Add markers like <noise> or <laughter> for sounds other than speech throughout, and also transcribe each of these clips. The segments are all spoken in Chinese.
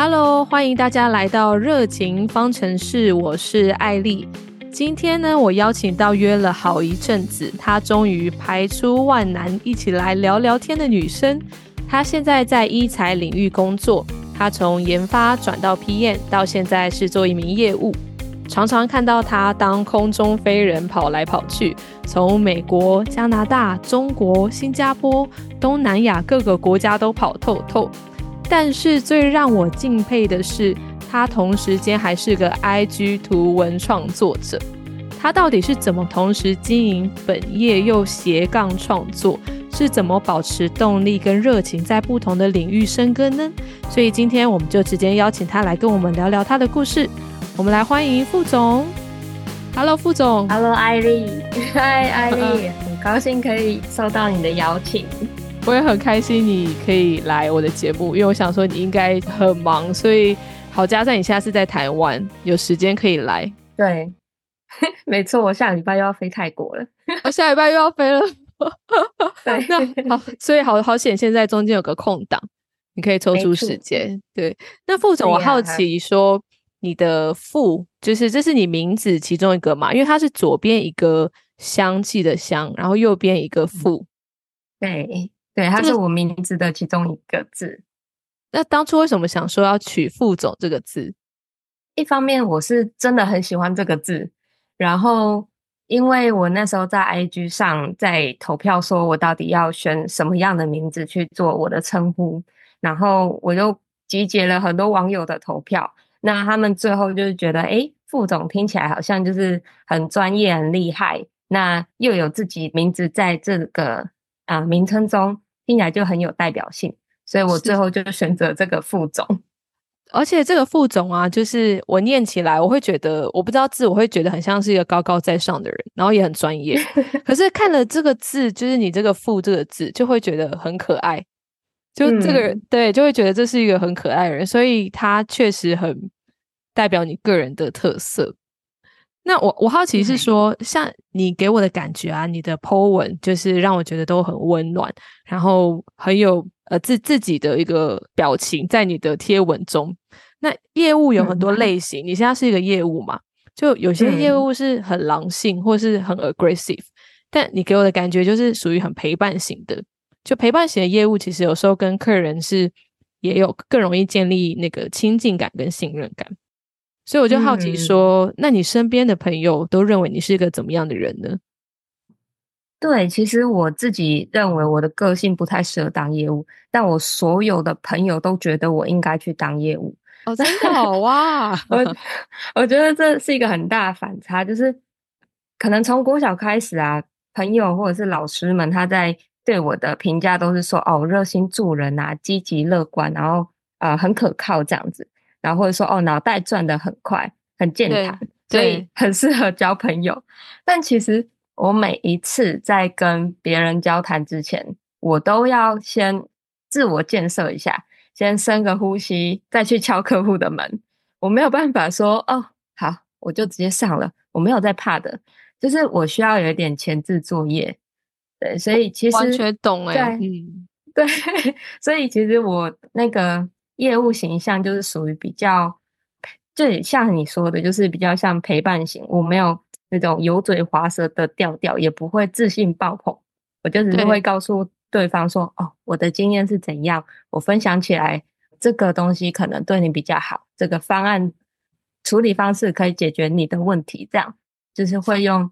Hello，欢迎大家来到热情方程式，我是艾丽。今天呢，我邀请到约了好一阵子，她终于排出万难一起来聊聊天的女生。她现在在医材领域工作，她从研发转到 PM，到现在是做一名业务。常常看到她当空中飞人跑来跑去，从美国、加拿大、中国、新加坡、东南亚各个国家都跑透透。但是最让我敬佩的是，他同时间还是个 IG 图文创作者。他到底是怎么同时经营本业又斜杠创作？是怎么保持动力跟热情，在不同的领域生根呢？所以今天我们就直接邀请他来跟我们聊聊他的故事。我们来欢迎副总。Hello，副总。Hello，艾丽。<laughs> 嗨，艾丽，很高兴可以受到你的邀请。我也很开心你可以来我的节目，因为我想说你应该很忙，所以好加上你现在是在台湾，有时间可以来。对，<laughs> 没错，我下礼拜又要飞泰国了，我下礼拜又要飞了。<laughs> <laughs> 那好，所以好好险，现在中间有个空档，你可以抽出时间。对，那副总，我好奇说，你的副就是这是你名字其中一个嘛？因为它是左边一个香气的香，然后右边一个副。对。对，它是我名字的其中一个字。那当初为什么想说要取“副总”这个字？一方面我是真的很喜欢这个字，然后因为我那时候在 IG 上在投票，说我到底要选什么样的名字去做我的称呼，然后我就集结了很多网友的投票。那他们最后就是觉得，哎，副总听起来好像就是很专业、很厉害，那又有自己名字在这个啊名称中。听起来就很有代表性，所以我最后就选择这个副总。<laughs> 而且这个副总啊，就是我念起来，我会觉得我不知道字，我会觉得很像是一个高高在上的人，然后也很专业。<laughs> 可是看了这个字，就是你这个“副”这个字，就会觉得很可爱。就这个人，对，就会觉得这是一个很可爱的人，所以他确实很代表你个人的特色。那我我好奇是说，像你给我的感觉啊，你的 po 文就是让我觉得都很温暖，然后很有呃自自己的一个表情在你的贴文中。那业务有很多类型，你现在是一个业务嘛？就有些业务是很狼性或是很 aggressive，但你给我的感觉就是属于很陪伴型的。就陪伴型的业务，其实有时候跟客人是也有更容易建立那个亲近感跟信任感。所以我就好奇说，那你身边的朋友都认为你是一个怎么样的人呢？对，其实我自己认为我的个性不太适合当业务，但我所有的朋友都觉得我应该去当业务。哦，<laughs> 真的好哇！我 <laughs> 我觉得这是一个很大的反差，就是可能从国小开始啊，朋友或者是老师们他在对我的评价都是说，哦，热心助人啊，积极乐观，然后呃很可靠这样子。然后或者说哦，脑袋转的很快，很健谈，所以很适合交朋友。但其实我每一次在跟别人交谈之前，我都要先自我建设一下，先深个呼吸，再去敲客户的门。我没有办法说哦，好，我就直接上了，我没有在怕的，就是我需要有一点前置作业。对，所以其实完全懂哎，嗯，<laughs> 对，所以其实我那个。业务形象就是属于比较，就像你说的，就是比较像陪伴型。我没有那种油嘴滑舌的调调，也不会自信爆棚。我就只是会告诉对方说：“哦，我的经验是怎样，我分享起来这个东西可能对你比较好，这个方案处理方式可以解决你的问题。”这样就是会用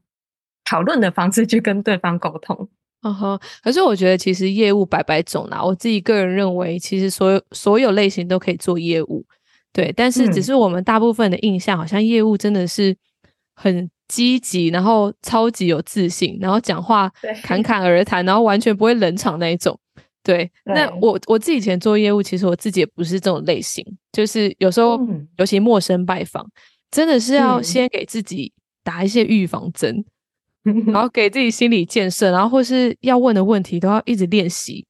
讨论的方式去跟对方沟通。嗯哼，可是我觉得其实业务百百种啦。我自己个人认为，其实所有所有类型都可以做业务，对。但是只是我们大部分的印象，好像业务真的是很积极，然后超级有自信，然后讲话侃侃而谈，然后完全不会冷场那一种。对。<laughs> 那我我自己以前做业务，其实我自己也不是这种类型，就是有时候尤其陌生拜访，真的是要先给自己打一些预防针。然后给自己心理建设，然后或是要问的问题都要一直练习，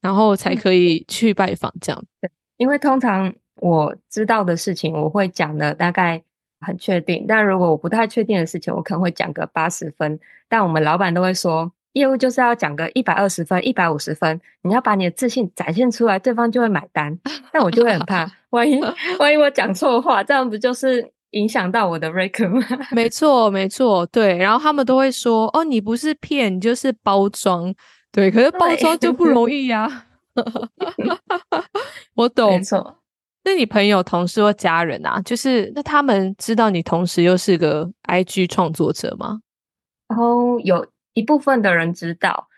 然后才可以去拜访这样。对，因为通常我知道的事情，我会讲的大概很确定；但如果我不太确定的事情，我可能会讲个八十分。但我们老板都会说，业务就是要讲个一百二十分、一百五十分，你要把你的自信展现出来，对方就会买单。<laughs> 但我就会很怕，万一万一我讲错话，这样不就是影响到我的 rank 吗？<laughs> 没错，没错，对。然后他们都会说：“哦，你不是骗，你就是包装。”对，可是包装就不容易呀。<laughs> 我懂，没错。那你朋友、同事或家人啊，就是那他们知道你同时又是个 IG 创作者吗？然后有一部分的人知道，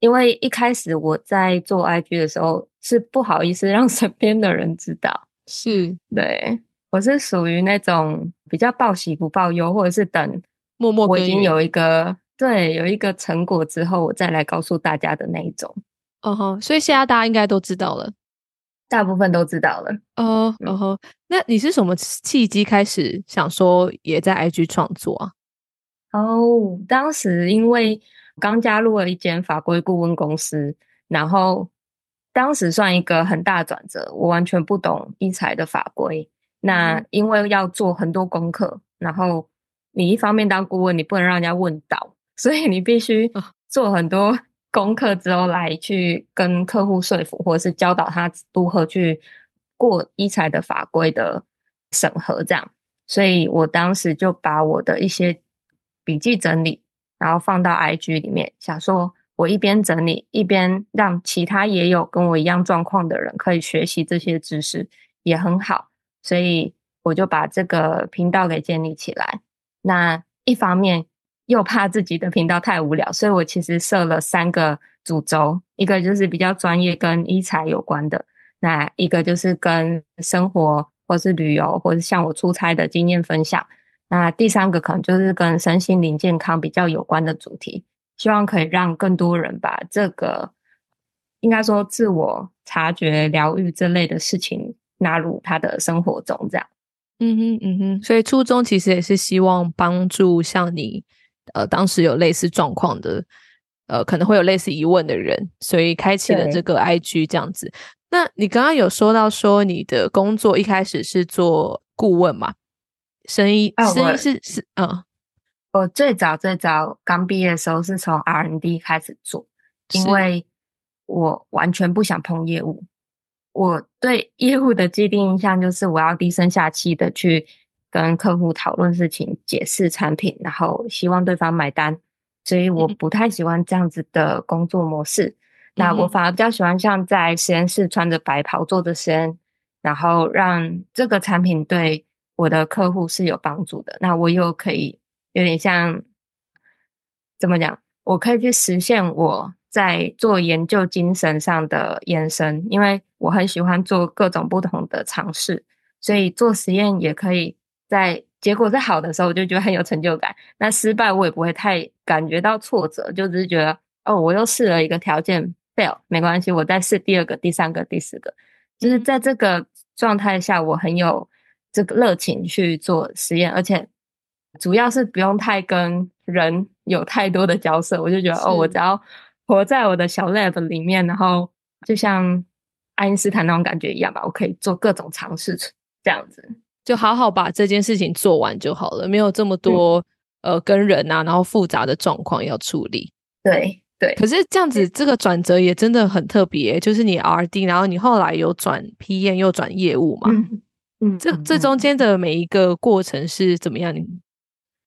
因为一开始我在做 IG 的时候是不好意思让 <laughs> 身边的人知道。是，对我是属于那种比较报喜不报忧，或者是等默默我已经有一个对有一个成果之后，我再来告诉大家的那一种。哦吼，所以现在大家应该都知道了。大部分都知道了哦，然后那你是什么契机开始想说也在 IG 创作啊？哦，当时因为刚加入了一间法规顾问公司，然后当时算一个很大转折，我完全不懂医材的法规。那因为要做很多功课，然后你一方面当顾问，你不能让人家问到，所以你必须做很多。功课之后来去跟客户说服，或者是教导他如何去过医材的法规的审核，这样。所以我当时就把我的一些笔记整理，然后放到 IG 里面，想说我一边整理，一边让其他也有跟我一样状况的人可以学习这些知识，也很好。所以我就把这个频道给建立起来。那一方面。又怕自己的频道太无聊，所以我其实设了三个主轴，一个就是比较专业跟医材有关的，那一个就是跟生活或是旅游，或是像我出差的经验分享，那第三个可能就是跟身心灵健康比较有关的主题，希望可以让更多人把这个应该说自我察觉、疗愈这类的事情纳入他的生活中，这样。嗯哼，嗯哼，所以初衷其实也是希望帮助像你。呃，当时有类似状况的，呃，可能会有类似疑问的人，所以开启了这个 IG 这样子。那你刚刚有说到说你的工作一开始是做顾问嘛？生意生意是是嗯，我最早最早刚毕业的时候是从 R&D 开始做，因为我完全不想碰业务。我对业务的既定印象就是我要低声下气的去。跟客户讨论事情、解释产品，然后希望对方买单，所以我不太喜欢这样子的工作模式。那我反而比较喜欢像在实验室穿着白袍做的实验，然后让这个产品对我的客户是有帮助的。那我又可以有点像怎么讲？我可以去实现我在做研究精神上的延伸，因为我很喜欢做各种不同的尝试，所以做实验也可以。在结果是好的时候，我就觉得很有成就感。那失败我也不会太感觉到挫折，就只是觉得哦，我又试了一个条件 fail，没关系，我再试第二个、第三个、第四个。就是在这个状态下，我很有这个热情去做实验，而且主要是不用太跟人有太多的交涉，我就觉得哦，我只要活在我的小 lab 里面，然后就像爱因斯坦那种感觉一样吧，我可以做各种尝试，这样子。就好好把这件事情做完就好了，没有这么多呃跟人啊，然后复杂的状况要处理。对对，可是这样子这个转折也真的很特别，就是你 R D，然后你后来有转 P N 又转业务嘛？嗯，这这中间的每一个过程是怎么样？你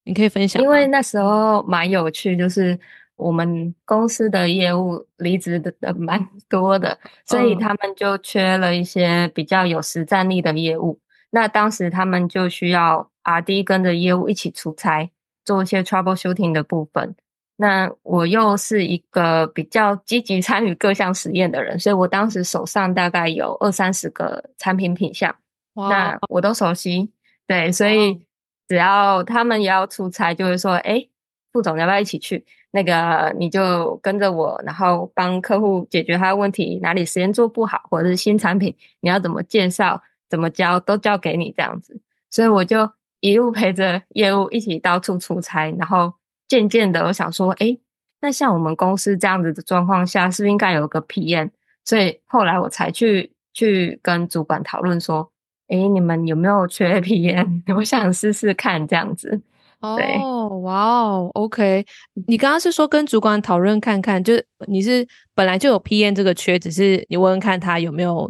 你可以分享？因为那时候蛮有趣，就是我们公司的业务离职的蛮多的，所以他们就缺了一些比较有实战力的业务。那当时他们就需要 R D 跟着业务一起出差，做一些 trouble shooting 的部分。那我又是一个比较积极参与各项实验的人，所以我当时手上大概有二三十个产品品项，那我都熟悉。对，所以只要他们也要出差，就会说：“哎，副总要不要一起去？那个你就跟着我，然后帮客户解决他的问题，哪里实验做不好，或者是新产品你要怎么介绍。”怎么教都交给你这样子，所以我就一路陪着业务一起到处出差，然后渐渐的我想说，哎，那像我们公司这样子的状况下，是不是应该有个 PM？所以后来我才去去跟主管讨论说，哎，你们有没有缺 PM？<laughs> 我想试试看这样子。哦，哇哦，OK，你刚刚是说跟主管讨论看看，就是你是本来就有 PM 这个缺，只是你问问看他有没有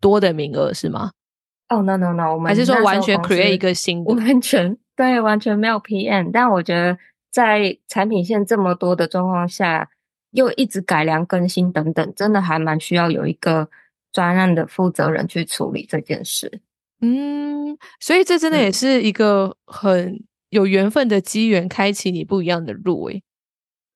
多的名额是吗？哦，no no no，我们还是说完全 create 一个新的？完全 <laughs> 对，完全没有 PM。但我觉得在产品线这么多的状况下，又一直改良更新等等，真的还蛮需要有一个专案的负责人去处理这件事。嗯，所以这真的也是一个很。有缘分的机缘，开启你不一样的路。诶，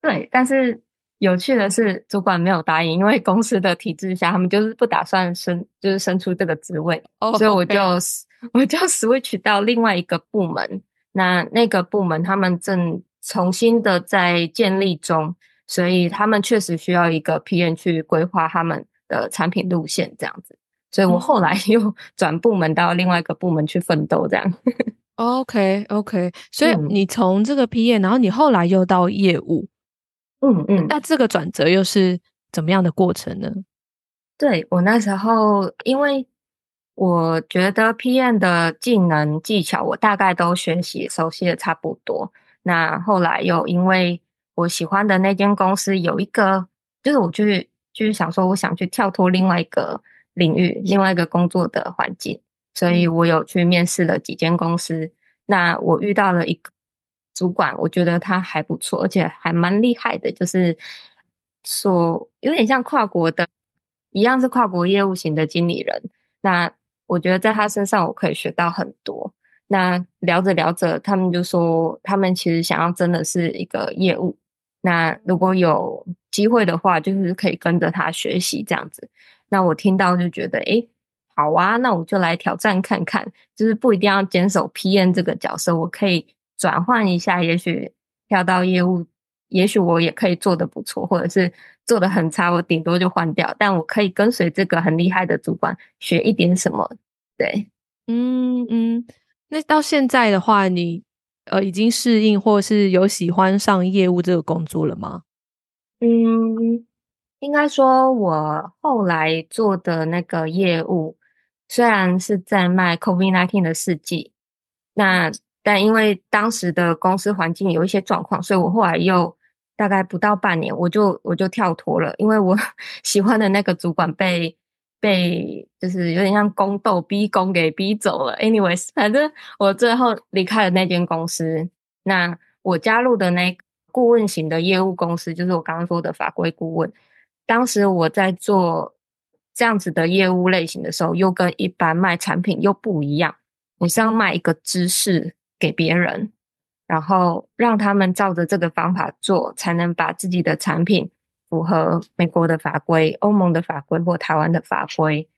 对，但是有趣的是，主管没有答应，因为公司的体制下，他们就是不打算升，就是升出这个职位。哦，所以我就 <laughs> 我就 switch 到另外一个部门。那那个部门他们正重新的在建立中，所以他们确实需要一个 PM 去规划他们的产品路线这样子。所以我后来 <laughs> 又转部门到另外一个部门去奋斗，这样。OK OK，所以你从这个 PM，然后你后来又到业务，嗯嗯，那这个转折又是怎么样的过程呢？对我那时候，因为我觉得 PM 的技能技巧我大概都学习熟悉的差不多。那后来又因为我喜欢的那间公司有一个，就是我去就是想说，我想去跳脱另外一个领域，另外一个工作的环境。所以我有去面试了几间公司，那我遇到了一个主管，我觉得他还不错，而且还蛮厉害的，就是说有点像跨国的，一样是跨国业务型的经理人。那我觉得在他身上我可以学到很多。那聊着聊着，他们就说他们其实想要真的是一个业务，那如果有机会的话，就是可以跟着他学习这样子。那我听到就觉得，诶。好啊，那我就来挑战看看，就是不一定要坚守 PM 这个角色，我可以转换一下，也许跳到业务，也许我也可以做的不错，或者是做的很差，我顶多就换掉，但我可以跟随这个很厉害的主管学一点什么。对，嗯嗯，那到现在的话，你呃已经适应或是有喜欢上业务这个工作了吗？嗯，应该说我后来做的那个业务。虽然是在卖 COVID-19 的试剂，那但因为当时的公司环境有一些状况，所以我后来又大概不到半年，我就我就跳脱了，因为我 <laughs> 喜欢的那个主管被被就是有点像宫斗逼宫给逼走了。Anyways，反正我最后离开了那间公司。那我加入的那顾问型的业务公司，就是我刚刚说的法规顾问。当时我在做。这样子的业务类型的时候，又跟一般卖产品又不一样。你是要卖一个知识给别人，然后让他们照着这个方法做，才能把自己的产品符合美国的法规、欧盟的法规或台湾的法规。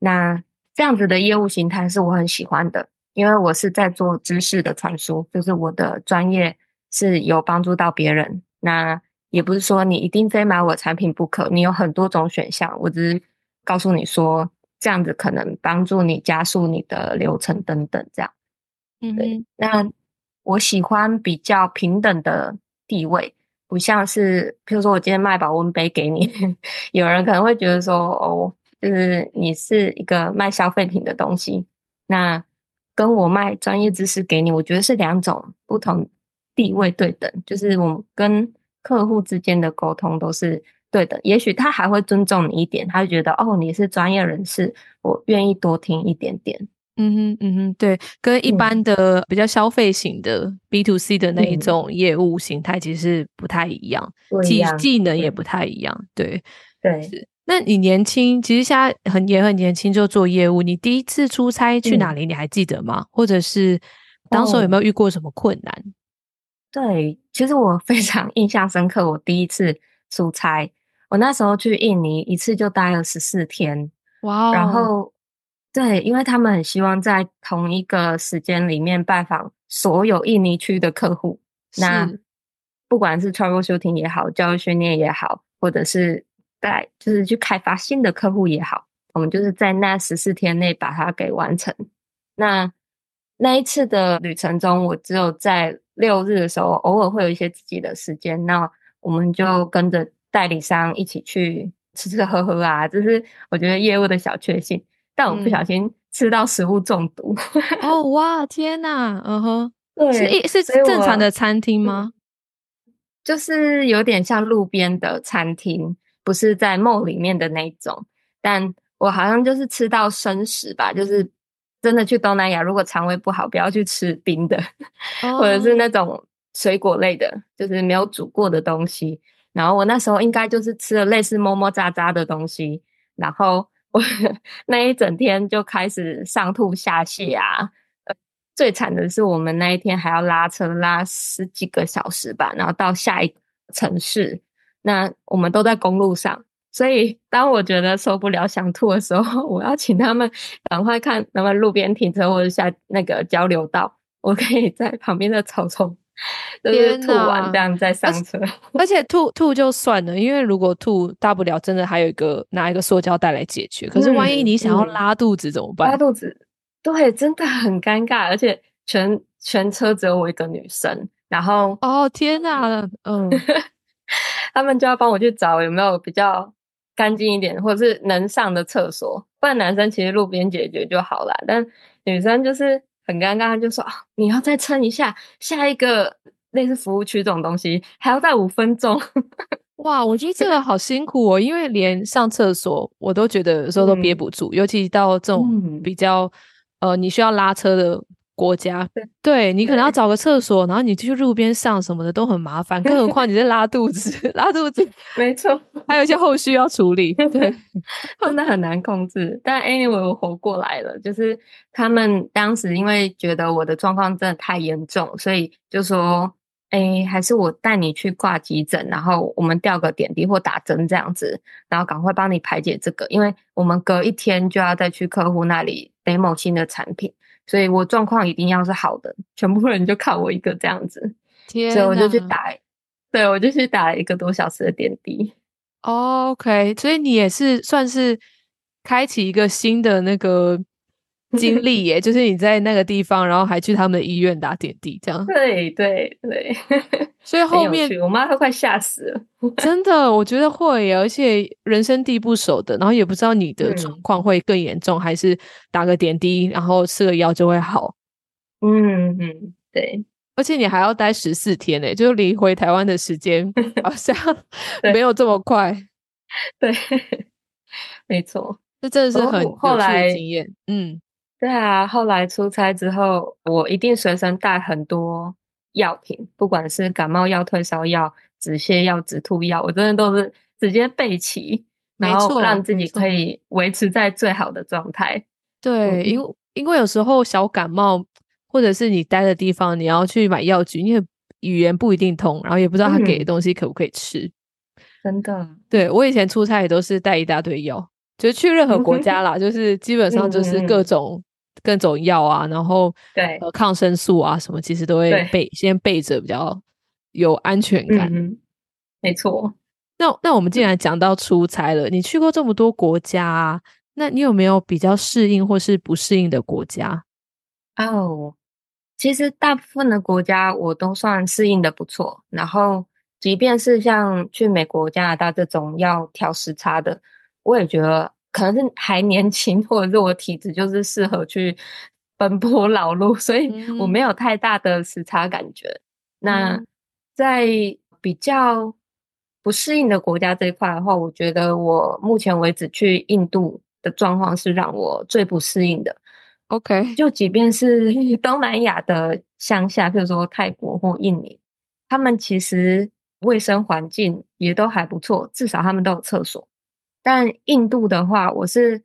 那这样子的业务形态是我很喜欢的，因为我是在做知识的传输，就是我的专业是有帮助到别人。那也不是说你一定非买我产品不可，你有很多种选项，我只是。告诉你说，这样子可能帮助你加速你的流程等等，这样。嗯，对。那我喜欢比较平等的地位，不像是，比如说我今天卖保温杯给你，<laughs> 有人可能会觉得说，哦，就是你是一个卖消费品的东西，那跟我卖专业知识给你，我觉得是两种不同地位对等，就是我们跟客户之间的沟通都是。对的，也许他还会尊重你一点，他会觉得哦，你是专业人士，我愿意多听一点点。嗯哼，嗯哼，对，跟一般的比较消费型的 B to C 的那一种业务形态其实不太一样，技技能也不太一样。对，对。那你年轻，其实现在很也很年轻就做业务，你第一次出差去哪里？你还记得吗？或者是当时有没有遇过什么困难？对，其实我非常 <laughs> 印象深刻，我第一次出差。我那时候去印尼一次就待了十四天，哇！然后对，因为他们很希望在同一个时间里面拜访所有印尼区的客户，那不管是 travel shooting 也好，教育训练也好，或者是在就是去开发新的客户也好，我们就是在那十四天内把它给完成。那那一次的旅程中，我只有在六日的时候偶尔会有一些自己的时间，那我们就跟着。代理商一起去吃吃喝喝啊，这是我觉得业务的小确幸。但我不小心吃到食物中毒。哦哇，天哪！嗯哼，<laughs> 对，是一是正常的餐厅吗？就是有点像路边的餐厅，不是在 mall 里面的那种。但我好像就是吃到生食吧，就是真的去东南亚，如果肠胃不好，不要去吃冰的，<laughs> 或者是哦那种水果类的，就是没有煮过的东西。然后我那时候应该就是吃了类似么么渣渣的东西，然后我 <laughs> 那一整天就开始上吐下泻啊。最惨的是我们那一天还要拉车拉十几个小时吧，然后到下一城市。那我们都在公路上，所以当我觉得受不了想吐的时候，<laughs> 我要请他们赶快看能不能路边停车或者下那个交流道，我可以在旁边的草丛 <laughs> 就是吐完哪这样再上车。<laughs> 而且吐吐就算了，因为如果吐大不了真的还有一个拿一个塑胶袋来解决。可是万一嗯你想要嗯拉肚子怎么办？拉肚子，对，真的很尴尬，而且全全车只有我一个女生，然后哦天哪，嗯，<laughs> 他们就要帮我去找有没有比较干净一点，或者是能上的厕所。不然男生其实路边解决就好了，但女生就是很尴尬，就说啊，你要再撑一下，下一个类似服务区这种东西还要再五分钟。<laughs> 哇，我觉得这个好辛苦哦，因为连上厕所我都觉得有时候都憋嗯不住，尤其到这种嗯比较呃你需要拉车的国家，对对你可能要找个厕所，然后你去路边上什么的都很麻烦，更何况你在拉肚子，拉肚子 <laughs> 没错，还有一些后续要处理，对，<laughs> 真的很难控制。但 anyway，我活过来了。就是他们当时因为觉得我的状况真的太严重，所以就说：“哎，还是我带你去挂急诊，然后我们吊个点滴或打针这样子，然后赶快帮你排解这个，因为我们隔一天就要再去客户那里 demo 新的产品，所以我状况一定要是好的，全部人就靠我一个这样子，天所以我就去打，对我就去打了一个多小时的点滴。”哦 OK，所以你也是算是开启一个新的那个 <laughs> 经历耶，就是你在那个地方，然后还去他们的医院打点滴，这样。对对对，<laughs> 所以后面，我妈都快吓死了。真的，我觉得会耶，而且人生地不熟的，然后也不知道你的嗯状况会更严重，还是打个点滴，然后吃个药就会好。嗯嗯，对，而且你还要待十四天呢，就离回台湾的时间 <laughs> 好像没有这么快。对，没错。这真的是哦很后来经验。嗯，对啊，后来出差之后，我一定随身带很多药品，不管是感冒药、退烧药、止泻药、止吐药，我真的都是直接备齐，然后让自己可以维持在最好的状态。对，嗯因为因为有时候小感冒，或者是你待的地方，你要去买药局，因为语言不一定通，然后也不知道他给的嗯东西可不可以吃。真的，对我以前出差也都是带一大堆药，就是去任何国家啦，就是基本上就是各种、各种药啊，然后对呃抗生素啊什么，其实都会对备先备着，比较有安全感。没错。那那我们既然讲到出差了，你去过这么多国家啊，那你有没有比较适应或是不适应的国家？哦，其实大部分的国家我都算适应的不错，然后即便是像去美国、加拿大这种要调时差的，我也觉得可能是还年轻，或者是我体质就是适合去奔波劳碌，所以我没有太大的时差感觉。那嗯在比较不适应的国家这一块的话，我觉得我目前为止去印度的状况是让我最不适应的。OK，就即便是 <laughs> 东南亚的乡下，比如说泰国或印尼，他们其实卫生环境也都还不错，至少他们都有厕所。但印度的话，我是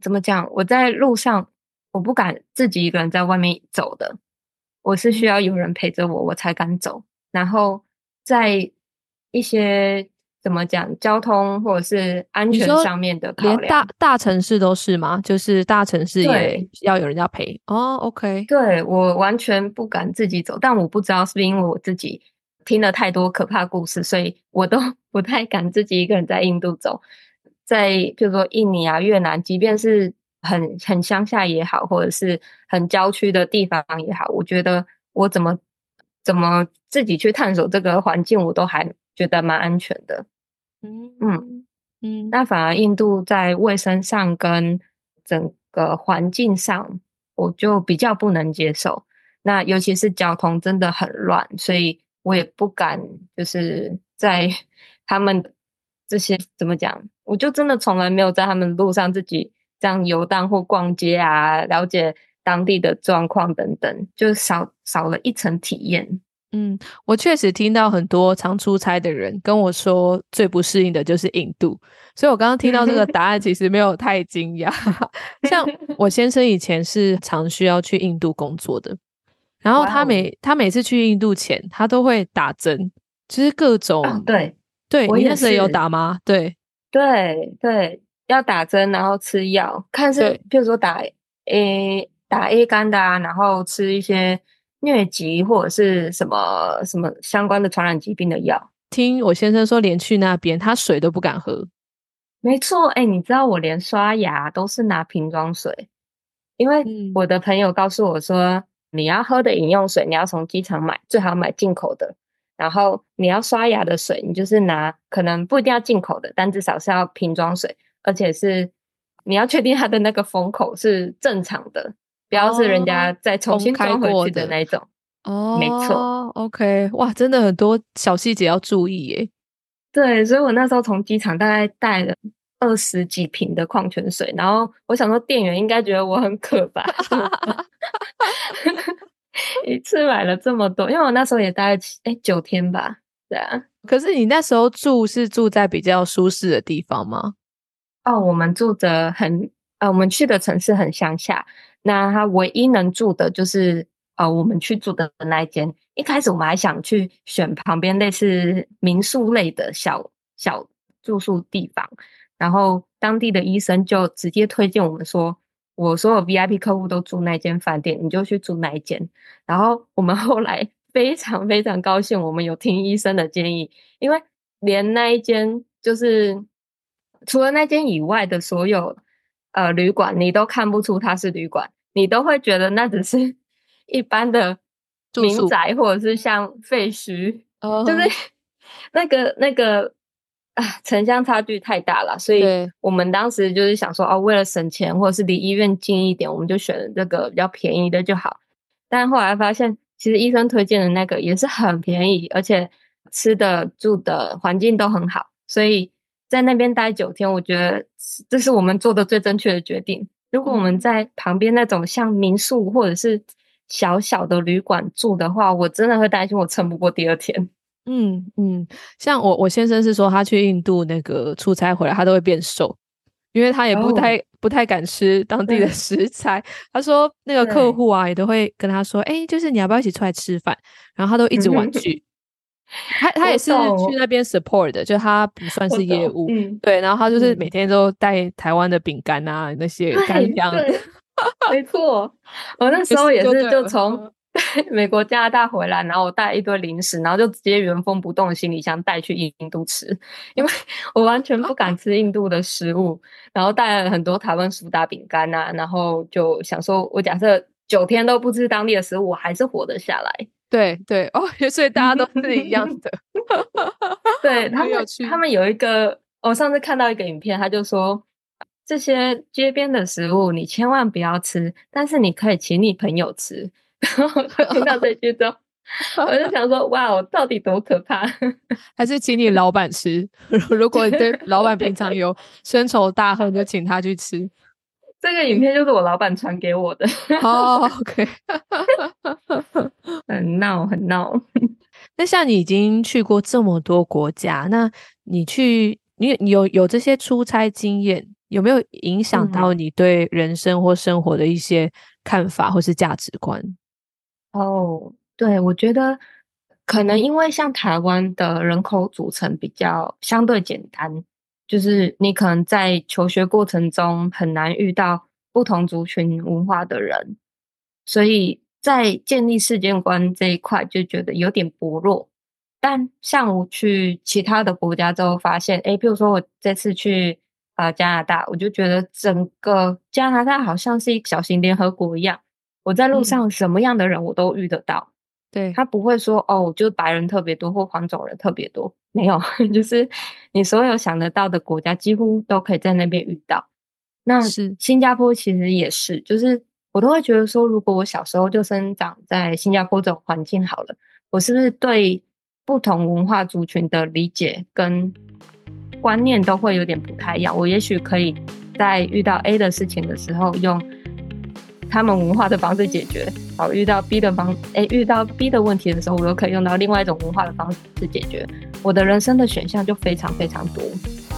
怎么讲？我在路上我不敢自己一个人在外面走的，我是需要有人陪着我，我才敢走。然后在一些怎么讲交通或者是安全上面的考连，大大城市都是吗？就是大城市也要有人要陪哦。OK，对我完全不敢自己走，但我不知道是不是因为我自己听了太多可怕故事，所以我都 <laughs> 不太敢自己一个人在印度走。在譬如说印尼啊、越南，即便是很很乡下也好，或者是很郊区的地方也好，我觉得我怎么怎么自己去探索这个环境，我都还觉得蛮安全的。嗯嗯嗯，那反而印度在卫生上跟整个环境上，我就比较不能接受。那尤其是交通真的很乱，所以我也不敢就是在 <laughs> 他们这些怎么讲，我就真的从来没有在他们路上自己这样游荡或逛街啊，了解当地的状况等等，就少少了一层体验。嗯，我确实听到很多常出差的人跟我说，最不适应的就是印度。所以我刚刚听到这个答案，其实没有太惊讶。<laughs> 像我先生以前是常需要去印度工作的，然后他每他每次去印度前，他都会打针，就是各种对对，我那时候有打吗？对对对，要打针，然后吃药，看是比如说打 A 打 A 肝的啊，然后吃一些。疟疾或者是什么什么相关的传染疾病的药，听我先生说，连去那边他水都不敢喝。没错，哎，你知道我连刷牙都是拿瓶装水，因为我的朋友告诉我说，你要喝的饮用水，你要从机场买，最好买进口的。然后你要刷牙的水，你就是拿可能不一定要进口的，但至少是要瓶装水，而且是你要确定它的那个封口是正常的。不要是人家再重新装回去的那种哦，没错。OK，哇，真的很多小细节要注意耶。对，所以我那时候从机场大概带了二十几瓶的矿泉水，然后我想说店员应该觉得我很可 <laughs> 吧，<laughs> 一次买了这么多，因为我那时候也待了哎九天吧，对啊。可是你那时候住是住在比较舒适的地方吗？哦，我们住的很呃，我们去的城市很乡下。那他唯一能住的就是呃，我们去住的那一间。一开始我们还想去选旁边类似民宿类的小小住宿地方，然后当地的医生就直接推荐我们说，我所有 VIP 客户都住那间饭店，你就去住那一间。然后我们后来 <laughs> 非常非常高兴，我们有听医生的建议，因为连那一间就是除了那间以外的所有。呃，旅馆你都看不出它是旅馆，你都会觉得那只是 <laughs> 一般的民宅，或者是像废墟，就是 <laughs> 那个那个啊，<laughs> 城乡差距太大了。所以我们当时就是想说，哦，为了省钱，或者是离医院近一点，我们就选这个比较便宜的就好。但后来发现，其实医生推荐的那个也是很便宜，而且吃的住的环境都很好，所以。在那边待九天，我觉得这是我们做的最正确的决定。如果我们在旁边那种像民宿或者是小小的旅馆住的话，我真的会担心我撑不过第二天。嗯嗯，像我我先生是说，他去印度那个出差回来，他都会变瘦，因为他也不太不太敢吃当地的 <laughs> 食材。他说那个客户啊，也都会跟他说，哎，就是你要不要一起出来吃饭？然后他都一直婉 <laughs> 拒。他他也是去那。边 support 的，就他不算是业务，对，然后他就是每天都带台湾的饼干啊那些干粮，没错，我那时候也是就从 <laughs> 美国加拿大回来，然后我带一堆零食，然后就直接原封不动的行李箱带去印度吃，因为我完全不敢吃印度的食物，然后带了很多台湾苏打饼干啊，然后就想说，我假设九天都不吃当地的食物，我还是活得下来。对对哦，所以大家都是一样的。<laughs> <laughs> 对他们，他们有一个，我上次看到一个影片，他就说这些街边的食物你千万不要吃，但是你可以请你朋友吃。然 <laughs> 后听到这句之后，<laughs> 我就想说，哇，我到底多可怕？<laughs> 还是请你老板吃？如果你对老板平常有深仇大恨，就请他去吃。这个影片就是我老板传给我的。哦，OK，很闹，很闹。那像你已经去过这么多国家，那你去，你你有有这些出差经验，有没有影响到你对人生或生活的一些看法或是价值观？哦，对，我觉得可能因为像台湾的人口组成比较相对简单。就是你可能在求学过程中很难遇到不同族群文化的人，所以在建立世界观这一块就觉得有点薄弱。但像我去其他的国家之后，发现，诶比如说我这次去啊加拿大，我就觉得整个加拿大好像是一个小型联合国一样，我在路上什么样的人我都遇得到。对他不会说哦，就白人特别多或黄种人特别多，没有，<laughs> 就是你所有想得到的国家几乎都可以在那边遇到。那是新加坡其实也是，就是我都会觉得说，如果我小时候就生长在新加坡这种环境好了，我是不是对不同文化族群的理解跟观念都会有点不太一样？我也许可以在遇到 A 的事情的时候，用他们文化的方式解决；好，遇到 B 的方，哎，遇到 B 的问题的时候，我又可以用到另外一种文化的方式解决。我的人生的选项就非常非常多。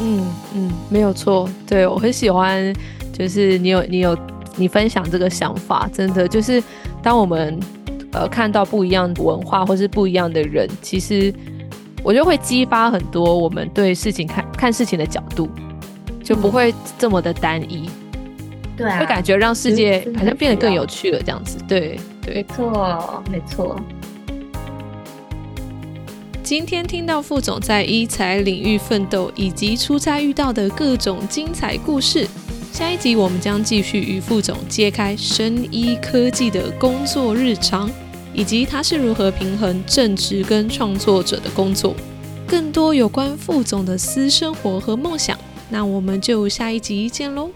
嗯嗯，没有错，对我很喜欢，就是你有你有你分享这个想法，真的就是当我们呃看到不一样的文化或是不一样的人，其实我觉得会激发很多我们对事情看看事情的角度，就不会这么的单一，对啊，会感觉让世界好像变得更有趣了这样子，对对，没错没错。今天听到副总在医材领域奋斗，以及出差遇到的各种精彩故事。下一集我们将继续与副总揭开生医科技的工作日常，以及他是如何平衡正职跟创作者的工作。更多有关副总的私生活和梦想，那我们就下一集见喽。